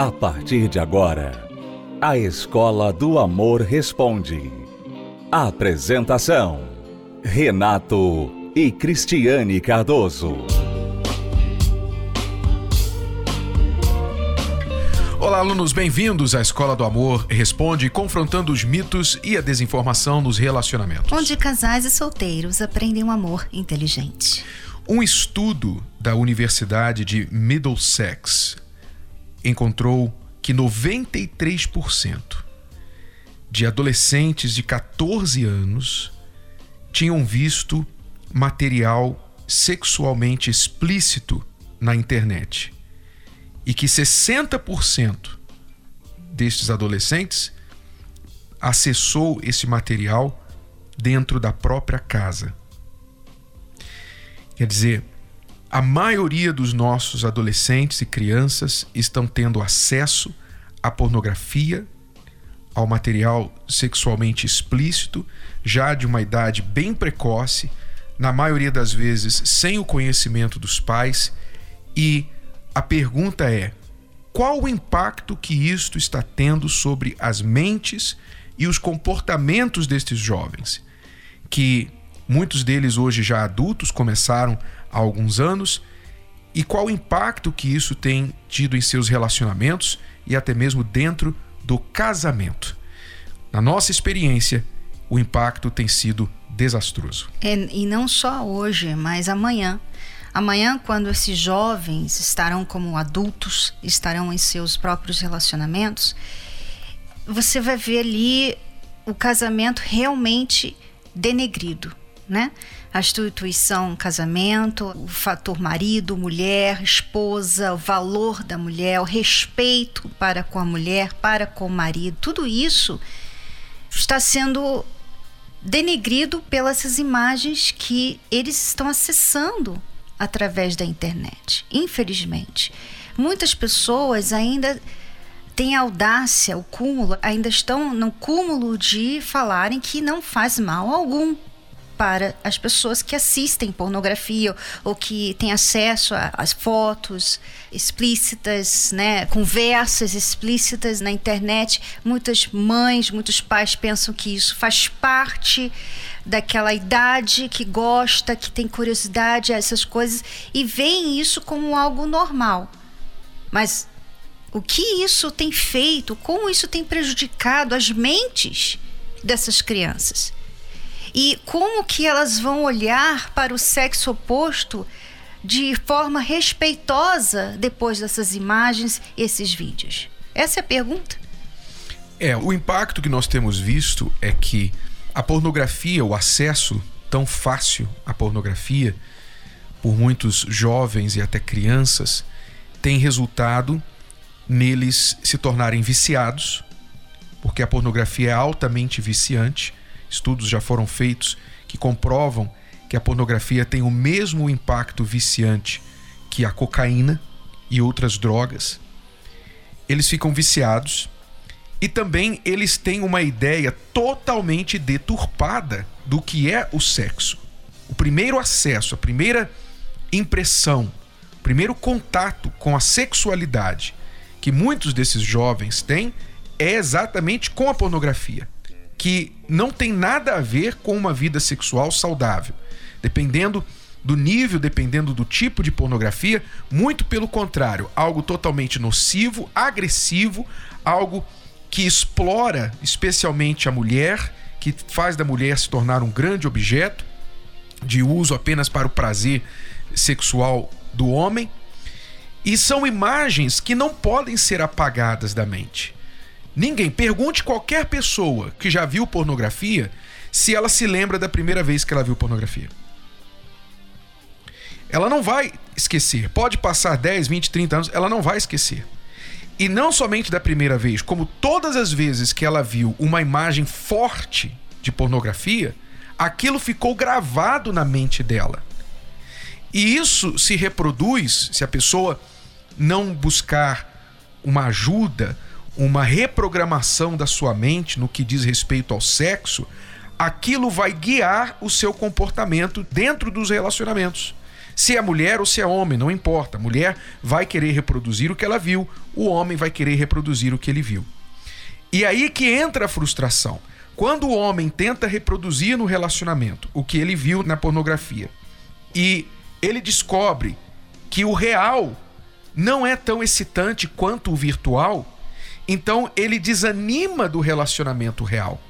A partir de agora, a Escola do Amor Responde. Apresentação: Renato e Cristiane Cardoso. Olá, alunos, bem-vindos à Escola do Amor Responde, confrontando os mitos e a desinformação nos relacionamentos. Onde casais e solteiros aprendem um amor inteligente. Um estudo da Universidade de Middlesex encontrou que 93% de adolescentes de 14 anos tinham visto material sexualmente explícito na internet e que 60% destes adolescentes acessou esse material dentro da própria casa. Quer dizer, a maioria dos nossos adolescentes e crianças estão tendo acesso à pornografia, ao material sexualmente explícito, já de uma idade bem precoce, na maioria das vezes sem o conhecimento dos pais, e a pergunta é: qual o impacto que isto está tendo sobre as mentes e os comportamentos destes jovens, que muitos deles hoje já adultos começaram há alguns anos, e qual o impacto que isso tem tido em seus relacionamentos e até mesmo dentro do casamento. Na nossa experiência, o impacto tem sido desastroso. É, e não só hoje, mas amanhã. Amanhã, quando esses jovens estarão como adultos, estarão em seus próprios relacionamentos, você vai ver ali o casamento realmente denegrido, né? a instituição casamento, o fator marido, mulher, esposa, o valor da mulher, o respeito para com a mulher, para com o marido, tudo isso está sendo denegrido pelas imagens que eles estão acessando através da internet. Infelizmente, muitas pessoas ainda têm audácia, o cúmulo, ainda estão no cúmulo de falarem que não faz mal algum para as pessoas que assistem pornografia ou que têm acesso às fotos explícitas, né, conversas explícitas na internet. Muitas mães, muitos pais pensam que isso faz parte daquela idade que gosta, que tem curiosidade a essas coisas e veem isso como algo normal. Mas o que isso tem feito, como isso tem prejudicado as mentes dessas crianças? E como que elas vão olhar para o sexo oposto de forma respeitosa depois dessas imagens, esses vídeos? Essa é a pergunta. É, o impacto que nós temos visto é que a pornografia, o acesso tão fácil à pornografia por muitos jovens e até crianças, tem resultado neles se tornarem viciados, porque a pornografia é altamente viciante estudos já foram feitos que comprovam que a pornografia tem o mesmo impacto viciante que a cocaína e outras drogas. Eles ficam viciados e também eles têm uma ideia totalmente deturpada do que é o sexo. O primeiro acesso, a primeira impressão, o primeiro contato com a sexualidade que muitos desses jovens têm é exatamente com a pornografia que não tem nada a ver com uma vida sexual saudável. Dependendo do nível, dependendo do tipo de pornografia, muito pelo contrário, algo totalmente nocivo, agressivo, algo que explora especialmente a mulher, que faz da mulher se tornar um grande objeto de uso apenas para o prazer sexual do homem. E são imagens que não podem ser apagadas da mente. Ninguém. Pergunte qualquer pessoa que já viu pornografia se ela se lembra da primeira vez que ela viu pornografia. Ela não vai esquecer. Pode passar 10, 20, 30 anos, ela não vai esquecer. E não somente da primeira vez, como todas as vezes que ela viu uma imagem forte de pornografia, aquilo ficou gravado na mente dela. E isso se reproduz se a pessoa não buscar uma ajuda, uma reprogramação da sua mente no que diz respeito ao sexo, aquilo vai guiar o seu comportamento dentro dos relacionamentos. Se é mulher ou se é homem, não importa. A mulher vai querer reproduzir o que ela viu, o homem vai querer reproduzir o que ele viu. E aí que entra a frustração. Quando o homem tenta reproduzir no relacionamento o que ele viu na pornografia e ele descobre que o real não é tão excitante quanto o virtual, então ele desanima do relacionamento real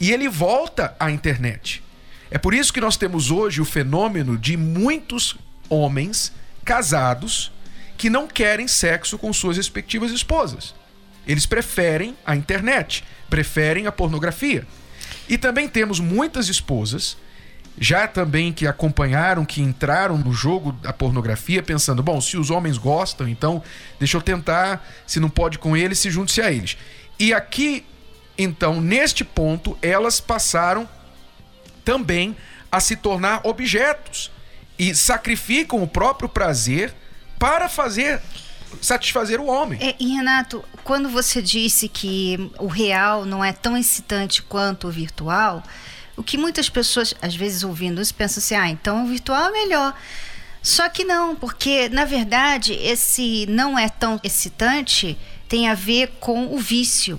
e ele volta à internet. É por isso que nós temos hoje o fenômeno de muitos homens casados que não querem sexo com suas respectivas esposas. Eles preferem a internet, preferem a pornografia. E também temos muitas esposas já também que acompanharam, que entraram no jogo da pornografia, pensando: bom, se os homens gostam, então deixa eu tentar, se não pode com eles, se junte-se a eles. E aqui, então, neste ponto, elas passaram também a se tornar objetos e sacrificam o próprio prazer para fazer satisfazer o homem. É, e Renato, quando você disse que o real não é tão excitante quanto o virtual, o que muitas pessoas, às vezes ouvindo isso, pensam assim: ah, então o virtual é melhor. Só que não, porque na verdade esse não é tão excitante tem a ver com o vício.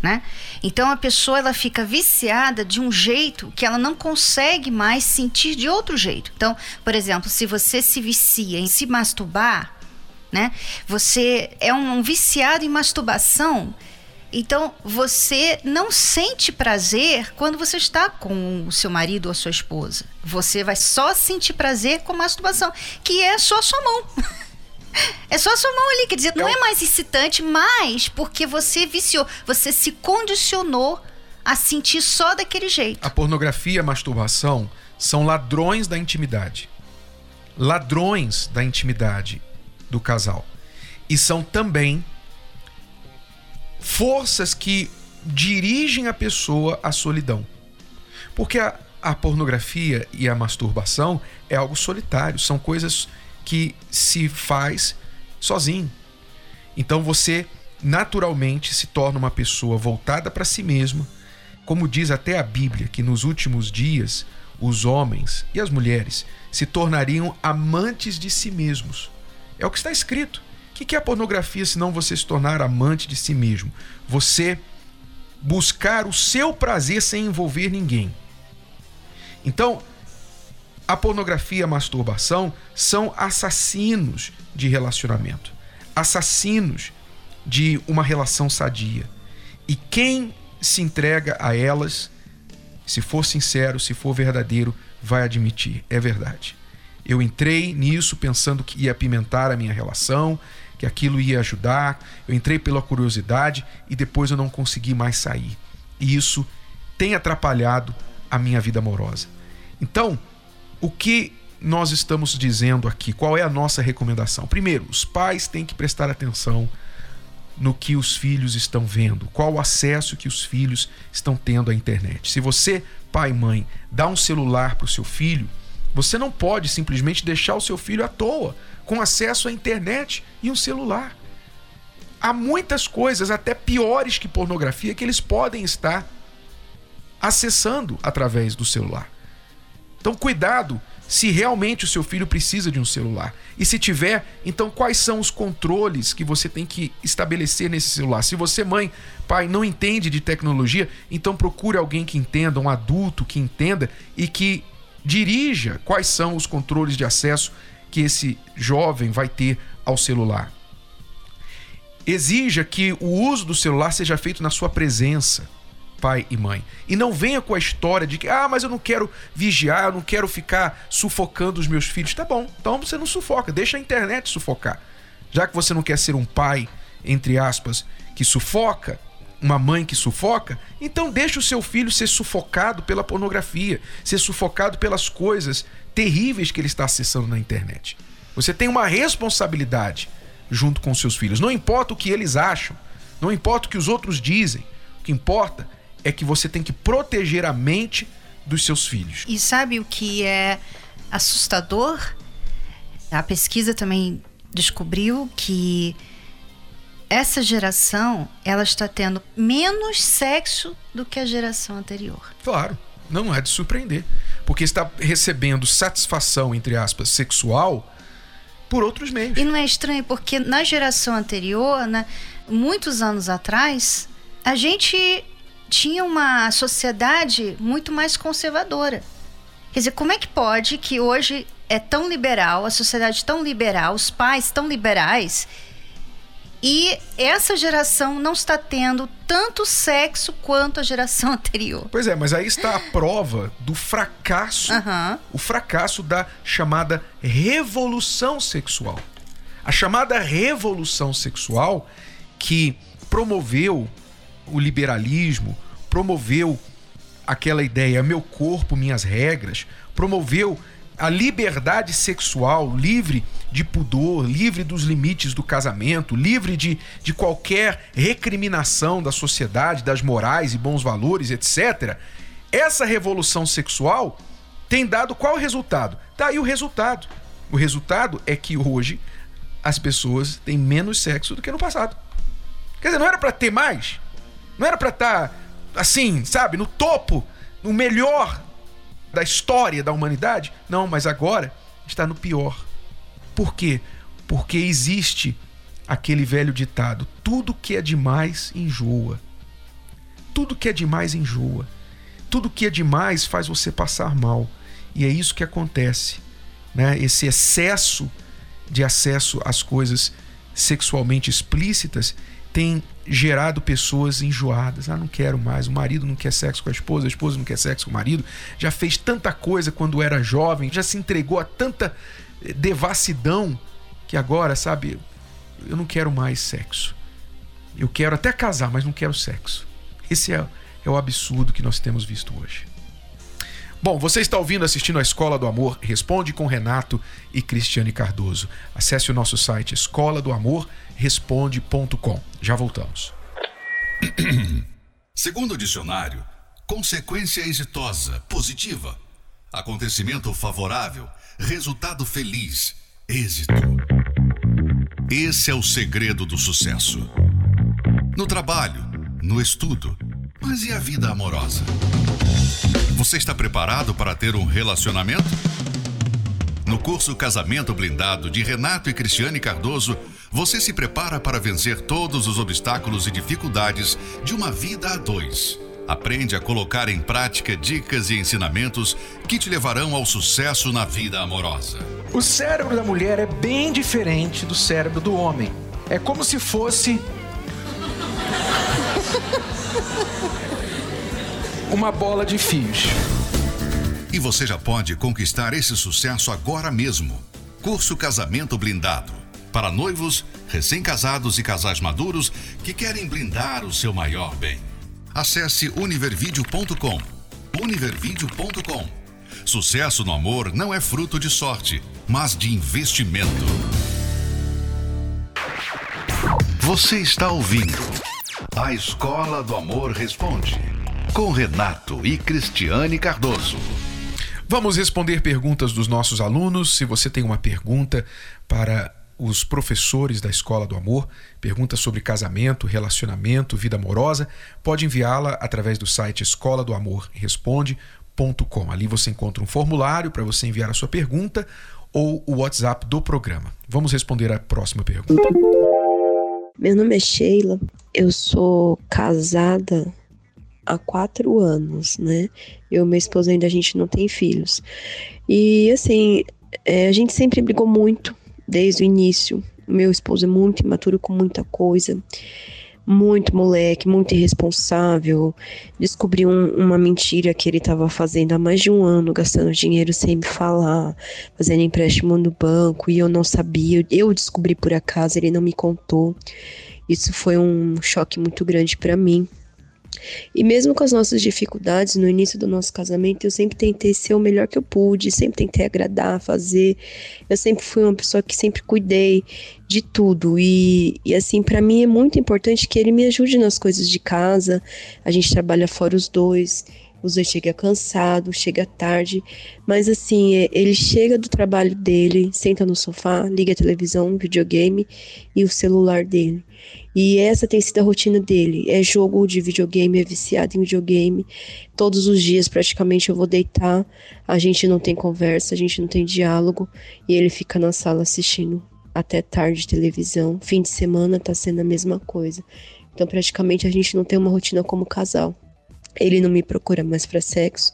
Né? Então a pessoa ela fica viciada de um jeito que ela não consegue mais sentir de outro jeito. Então, por exemplo, se você se vicia em se masturbar, né? Você é um, um viciado em masturbação então, você não sente prazer quando você está com o seu marido ou a sua esposa. Você vai só sentir prazer com masturbação, que é só a sua mão. É só a sua mão ali, quer dizer, não é, é mais excitante, mas porque você viciou, você se condicionou a sentir só daquele jeito. A pornografia e a masturbação são ladrões da intimidade. Ladrões da intimidade do casal. E são também forças que dirigem a pessoa à solidão. Porque a, a pornografia e a masturbação é algo solitário, são coisas que se faz sozinho. Então você naturalmente se torna uma pessoa voltada para si mesma, como diz até a Bíblia, que nos últimos dias os homens e as mulheres se tornariam amantes de si mesmos. É o que está escrito. O que é a pornografia se não você se tornar amante de si mesmo? Você buscar o seu prazer sem envolver ninguém. Então, a pornografia e a masturbação são assassinos de relacionamento, assassinos de uma relação sadia. E quem se entrega a elas, se for sincero, se for verdadeiro, vai admitir, é verdade. Eu entrei nisso pensando que ia apimentar a minha relação, que aquilo ia ajudar. Eu entrei pela curiosidade e depois eu não consegui mais sair. E isso tem atrapalhado a minha vida amorosa. Então, o que nós estamos dizendo aqui? Qual é a nossa recomendação? Primeiro, os pais têm que prestar atenção no que os filhos estão vendo, qual o acesso que os filhos estão tendo à internet. Se você, pai e mãe, dá um celular para o seu filho, você não pode simplesmente deixar o seu filho à toa com acesso à internet e um celular. Há muitas coisas, até piores que pornografia, que eles podem estar acessando através do celular. Então, cuidado se realmente o seu filho precisa de um celular. E se tiver, então quais são os controles que você tem que estabelecer nesse celular? Se você, mãe, pai, não entende de tecnologia, então procure alguém que entenda, um adulto que entenda e que dirija quais são os controles de acesso que esse jovem vai ter ao celular. Exija que o uso do celular seja feito na sua presença, pai e mãe. E não venha com a história de que, ah, mas eu não quero vigiar, eu não quero ficar sufocando os meus filhos. Tá bom, então você não sufoca, deixa a internet sufocar. Já que você não quer ser um pai, entre aspas, que sufoca, uma mãe que sufoca, então deixa o seu filho ser sufocado pela pornografia, ser sufocado pelas coisas terríveis que ele está acessando na internet. Você tem uma responsabilidade junto com seus filhos. Não importa o que eles acham, não importa o que os outros dizem. O que importa é que você tem que proteger a mente dos seus filhos. E sabe o que é assustador? A pesquisa também descobriu que essa geração ela está tendo menos sexo do que a geração anterior. Claro, não é de surpreender. porque está recebendo satisfação, entre aspas, sexual por outros meios. E não é estranho, porque na geração anterior, né, muitos anos atrás, a gente tinha uma sociedade muito mais conservadora. Quer dizer, como é que pode que hoje é tão liberal, a sociedade tão liberal, os pais tão liberais, e essa geração não está tendo tanto sexo quanto a geração anterior. Pois é, mas aí está a prova do fracasso, Aham. o fracasso da chamada revolução sexual. A chamada revolução sexual que promoveu o liberalismo, promoveu aquela ideia meu corpo, minhas regras, promoveu a liberdade sexual, livre de pudor, livre dos limites do casamento, livre de, de qualquer recriminação da sociedade, das morais e bons valores, etc. Essa revolução sexual tem dado qual resultado? Tá aí o resultado. O resultado é que hoje as pessoas têm menos sexo do que no passado. Quer dizer, não era para ter mais? Não era para estar assim, sabe, no topo, no melhor da história da humanidade? Não, mas agora está no pior. Por quê? Porque existe aquele velho ditado: tudo que é demais enjoa. Tudo que é demais enjoa. Tudo que é demais faz você passar mal. E é isso que acontece. Né? Esse excesso de acesso às coisas sexualmente explícitas tem gerado pessoas enjoadas. Ah, não quero mais. O marido não quer sexo com a esposa, a esposa não quer sexo com o marido. Já fez tanta coisa quando era jovem, já se entregou a tanta eh, devassidão que agora, sabe, eu não quero mais sexo. Eu quero até casar, mas não quero sexo. Esse é, é o absurdo que nós temos visto hoje. Bom, você está ouvindo, assistindo a Escola do Amor Responde com Renato e Cristiane Cardoso. Acesse o nosso site escola do amor responde.com. Já voltamos. Segundo o dicionário, consequência exitosa, positiva, acontecimento favorável, resultado feliz, êxito. Esse é o segredo do sucesso. No trabalho, no estudo, mas e a vida amorosa? Você está preparado para ter um relacionamento? No curso Casamento Blindado de Renato e Cristiane Cardoso, você se prepara para vencer todos os obstáculos e dificuldades de uma vida a dois. Aprende a colocar em prática dicas e ensinamentos que te levarão ao sucesso na vida amorosa. O cérebro da mulher é bem diferente do cérebro do homem. É como se fosse. Uma bola de fios. E você já pode conquistar esse sucesso agora mesmo. Curso Casamento Blindado. Para noivos, recém-casados e casais maduros que querem blindar o seu maior bem. Acesse univervideo.com. Univervideo.com. Sucesso no amor não é fruto de sorte, mas de investimento. Você está ouvindo A Escola do Amor Responde com Renato e Cristiane Cardoso. Vamos responder perguntas dos nossos alunos. Se você tem uma pergunta para os professores da Escola do Amor, pergunta sobre casamento, relacionamento, vida amorosa, pode enviá-la através do site escola do amor responde.com. Ali você encontra um formulário para você enviar a sua pergunta ou o WhatsApp do programa. Vamos responder a próxima pergunta. Meu nome é Sheila, eu sou casada há quatro anos, né? Eu e minha esposa ainda a gente não tem filhos. E assim, é, a gente sempre brigou muito desde o início. Meu esposo é muito imaturo com muita coisa, muito moleque, muito irresponsável. Descobri um- uma mentira que ele estava fazendo há mais de um ano, gastando dinheiro sem me falar, fazendo empréstimo no banco e eu não sabia. Eu descobri por acaso, ele não me contou. Isso foi um choque muito grande para mim. E mesmo com as nossas dificuldades no início do nosso casamento, eu sempre tentei ser o melhor que eu pude, sempre tentei agradar, fazer. Eu sempre fui uma pessoa que sempre cuidei de tudo. E, e assim, para mim é muito importante que ele me ajude nas coisas de casa. A gente trabalha fora os dois. Os dois chegam cansado, chega tarde, mas assim, é, ele chega do trabalho dele, senta no sofá, liga a televisão, videogame e o celular dele. E essa tem sido a rotina dele. É jogo de videogame, é viciado em videogame. Todos os dias, praticamente, eu vou deitar. A gente não tem conversa, a gente não tem diálogo. E ele fica na sala assistindo até tarde televisão. Fim de semana tá sendo a mesma coisa. Então, praticamente, a gente não tem uma rotina como casal. Ele não me procura mais para sexo.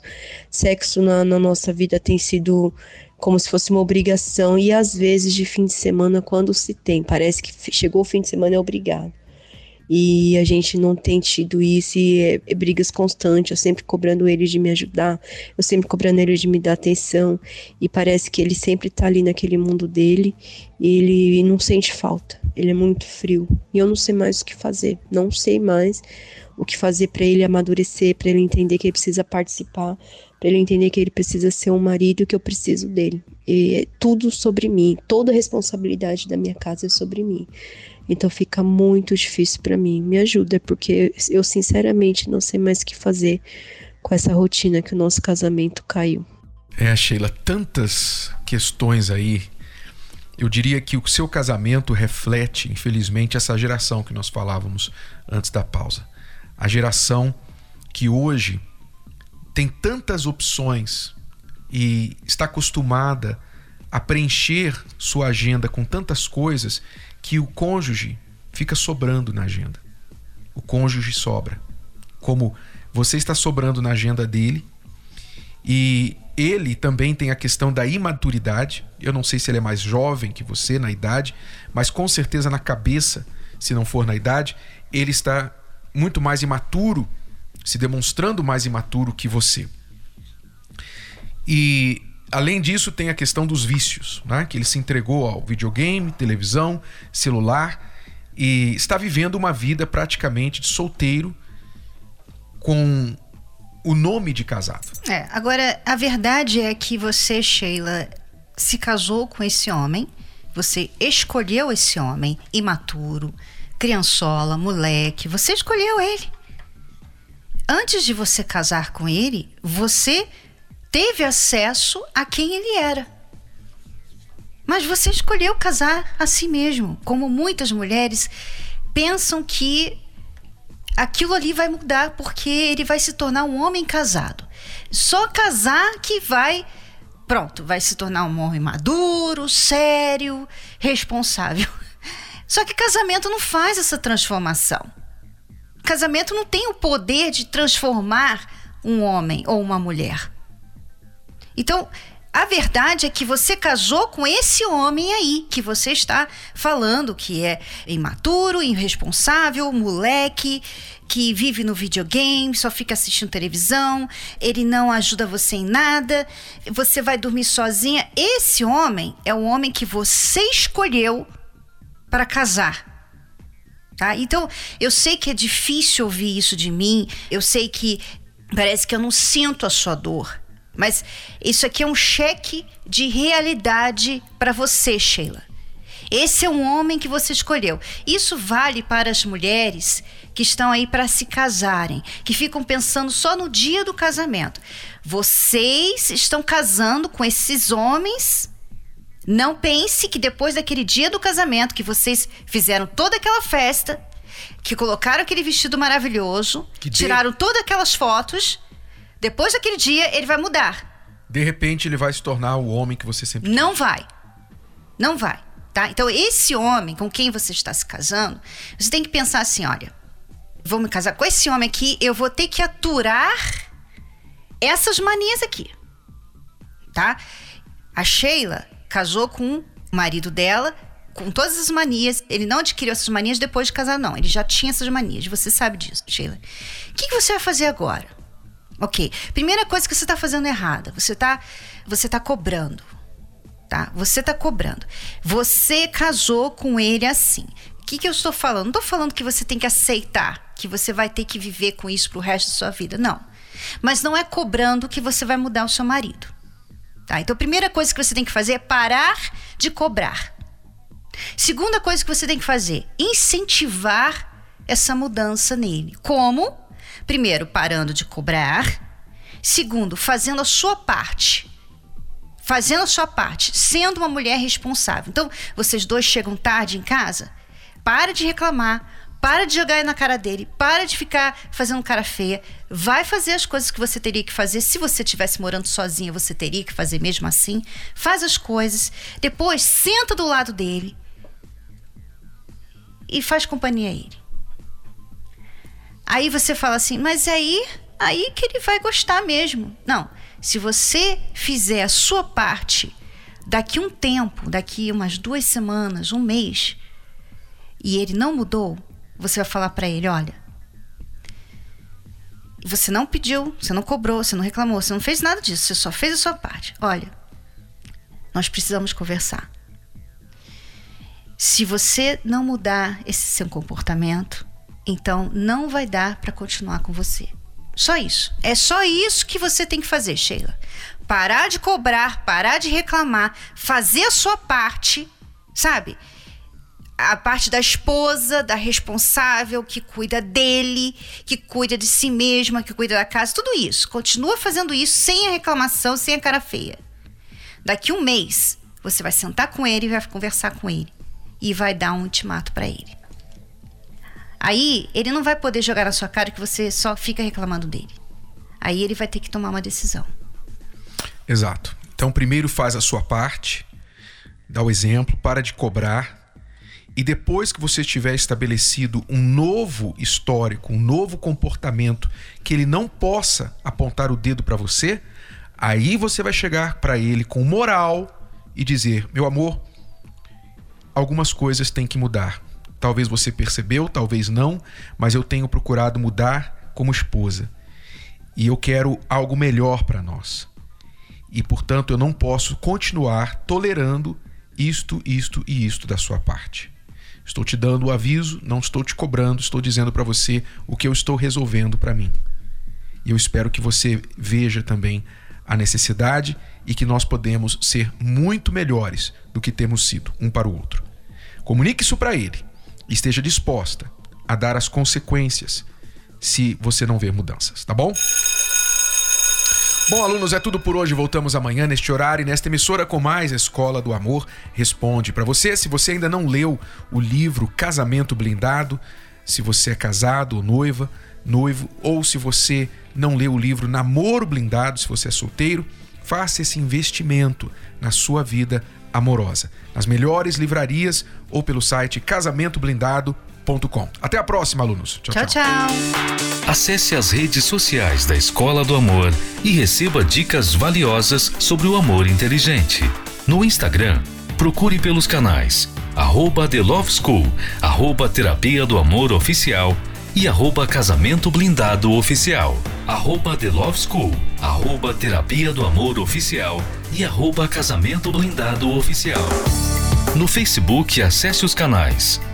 Sexo na, na nossa vida tem sido como se fosse uma obrigação e às vezes de fim de semana quando se tem, parece que chegou o fim de semana é obrigado. E a gente não tem tido isso e é, é brigas constantes, eu sempre cobrando ele de me ajudar, eu sempre cobrando ele de me dar atenção. E parece que ele sempre tá ali naquele mundo dele. E ele não sente falta. Ele é muito frio. E eu não sei mais o que fazer, não sei mais o que fazer para ele amadurecer, para ele entender que ele precisa participar, para ele entender que ele precisa ser um marido que eu preciso dele. E é tudo sobre mim, toda a responsabilidade da minha casa é sobre mim. Então fica muito difícil para mim. Me ajuda, porque eu sinceramente não sei mais o que fazer com essa rotina que o nosso casamento caiu. É, Sheila, tantas questões aí. Eu diria que o seu casamento reflete, infelizmente, essa geração que nós falávamos antes da pausa a geração que hoje tem tantas opções e está acostumada a preencher sua agenda com tantas coisas que o cônjuge fica sobrando na agenda. O cônjuge sobra. Como você está sobrando na agenda dele e ele também tem a questão da imaturidade. Eu não sei se ele é mais jovem que você na idade, mas com certeza na cabeça, se não for na idade, ele está muito mais imaturo, se demonstrando mais imaturo que você. E além disso, tem a questão dos vícios, né? que ele se entregou ao videogame, televisão, celular e está vivendo uma vida praticamente de solteiro com o nome de casado. É, agora a verdade é que você, Sheila, se casou com esse homem, você escolheu esse homem imaturo, criançola, moleque, você escolheu ele. Antes de você casar com ele, você teve acesso a quem ele era. Mas você escolheu casar a si mesmo, como muitas mulheres pensam que aquilo ali vai mudar porque ele vai se tornar um homem casado. Só casar que vai, pronto, vai se tornar um homem maduro, sério, responsável. Só que casamento não faz essa transformação. Casamento não tem o poder de transformar um homem ou uma mulher. Então, a verdade é que você casou com esse homem aí que você está falando que é imaturo, irresponsável, moleque, que vive no videogame, só fica assistindo televisão, ele não ajuda você em nada, você vai dormir sozinha. Esse homem é o homem que você escolheu para casar. Tá? Então, eu sei que é difícil ouvir isso de mim, eu sei que parece que eu não sinto a sua dor, mas isso aqui é um cheque de realidade para você, Sheila. Esse é um homem que você escolheu. Isso vale para as mulheres que estão aí para se casarem, que ficam pensando só no dia do casamento. Vocês estão casando com esses homens não pense que depois daquele dia do casamento que vocês fizeram toda aquela festa, que colocaram aquele vestido maravilhoso, que tiraram de... todas aquelas fotos, depois daquele dia ele vai mudar. De repente ele vai se tornar o homem que você sempre Não quis. vai. Não vai, tá? Então esse homem com quem você está se casando, você tem que pensar assim, olha, vou me casar com esse homem aqui, eu vou ter que aturar essas manias aqui. Tá? A Sheila, casou com o marido dela, com todas as manias. Ele não adquiriu essas manias depois de casar, não. Ele já tinha essas manias. Você sabe disso, Sheila. O que, que você vai fazer agora? Ok. Primeira coisa que você está fazendo errada. Você está você tá cobrando. Tá? Você está cobrando. Você casou com ele assim. O que, que eu estou falando? Não estou falando que você tem que aceitar, que você vai ter que viver com isso pro resto da sua vida. Não. Mas não é cobrando que você vai mudar o seu marido. Tá? Então, a primeira coisa que você tem que fazer é parar de cobrar. Segunda coisa que você tem que fazer, incentivar essa mudança nele. Como? Primeiro, parando de cobrar Segundo, fazendo a sua parte. Fazendo a sua parte, sendo uma mulher responsável. Então, vocês dois chegam tarde em casa, para de reclamar, para de jogar na cara dele, para de ficar fazendo cara feia, vai fazer as coisas que você teria que fazer. Se você estivesse morando sozinha, você teria que fazer mesmo assim. Faz as coisas, depois senta do lado dele e faz companhia a ele. Aí você fala assim, mas aí, aí que ele vai gostar mesmo. Não, se você fizer a sua parte, daqui um tempo, daqui umas duas semanas, um mês, e ele não mudou, você vai falar para ele, olha, você não pediu, você não cobrou, você não reclamou, você não fez nada disso, você só fez a sua parte. Olha, nós precisamos conversar. Se você não mudar esse seu comportamento, então não vai dar para continuar com você. Só isso. É só isso que você tem que fazer, Sheila. Parar de cobrar, parar de reclamar, fazer a sua parte, sabe? A parte da esposa, da responsável, que cuida dele, que cuida de si mesma, que cuida da casa, tudo isso. Continua fazendo isso sem a reclamação, sem a cara feia. Daqui um mês, você vai sentar com ele e vai conversar com ele. E vai dar um ultimato para ele. Aí ele não vai poder jogar na sua cara que você só fica reclamando dele. Aí ele vai ter que tomar uma decisão. Exato. Então, primeiro faz a sua parte, dá o exemplo, para de cobrar. E depois que você tiver estabelecido um novo histórico, um novo comportamento que ele não possa apontar o dedo para você, aí você vai chegar para ele com moral e dizer: meu amor, algumas coisas têm que mudar. Talvez você percebeu, talvez não, mas eu tenho procurado mudar como esposa. E eu quero algo melhor para nós. E portanto eu não posso continuar tolerando isto, isto e isto da sua parte. Estou te dando o aviso, não estou te cobrando, estou dizendo para você o que eu estou resolvendo para mim. E eu espero que você veja também a necessidade e que nós podemos ser muito melhores do que temos sido um para o outro. Comunique isso para ele esteja disposta a dar as consequências se você não ver mudanças, tá bom? Bom, alunos, é tudo por hoje. Voltamos amanhã neste horário e nesta emissora com mais Escola do Amor Responde. Para você, se você ainda não leu o livro Casamento Blindado, se você é casado ou noiva, noivo, ou se você não leu o livro Namoro Blindado, se você é solteiro, faça esse investimento na sua vida amorosa. Nas melhores livrarias ou pelo site casamentoblindado.com. Até a próxima, alunos. Tchau, tchau. tchau. Acesse as redes sociais da Escola do Amor e receba dicas valiosas sobre o amor inteligente. No Instagram, procure pelos canais arroba The Love School, arroba Terapia do Amor Oficial e arroba Casamento Blindado Oficial, arroba The Love School, arroba Terapia do Amor Oficial e arroba Casamento Blindado Oficial. No Facebook, acesse os canais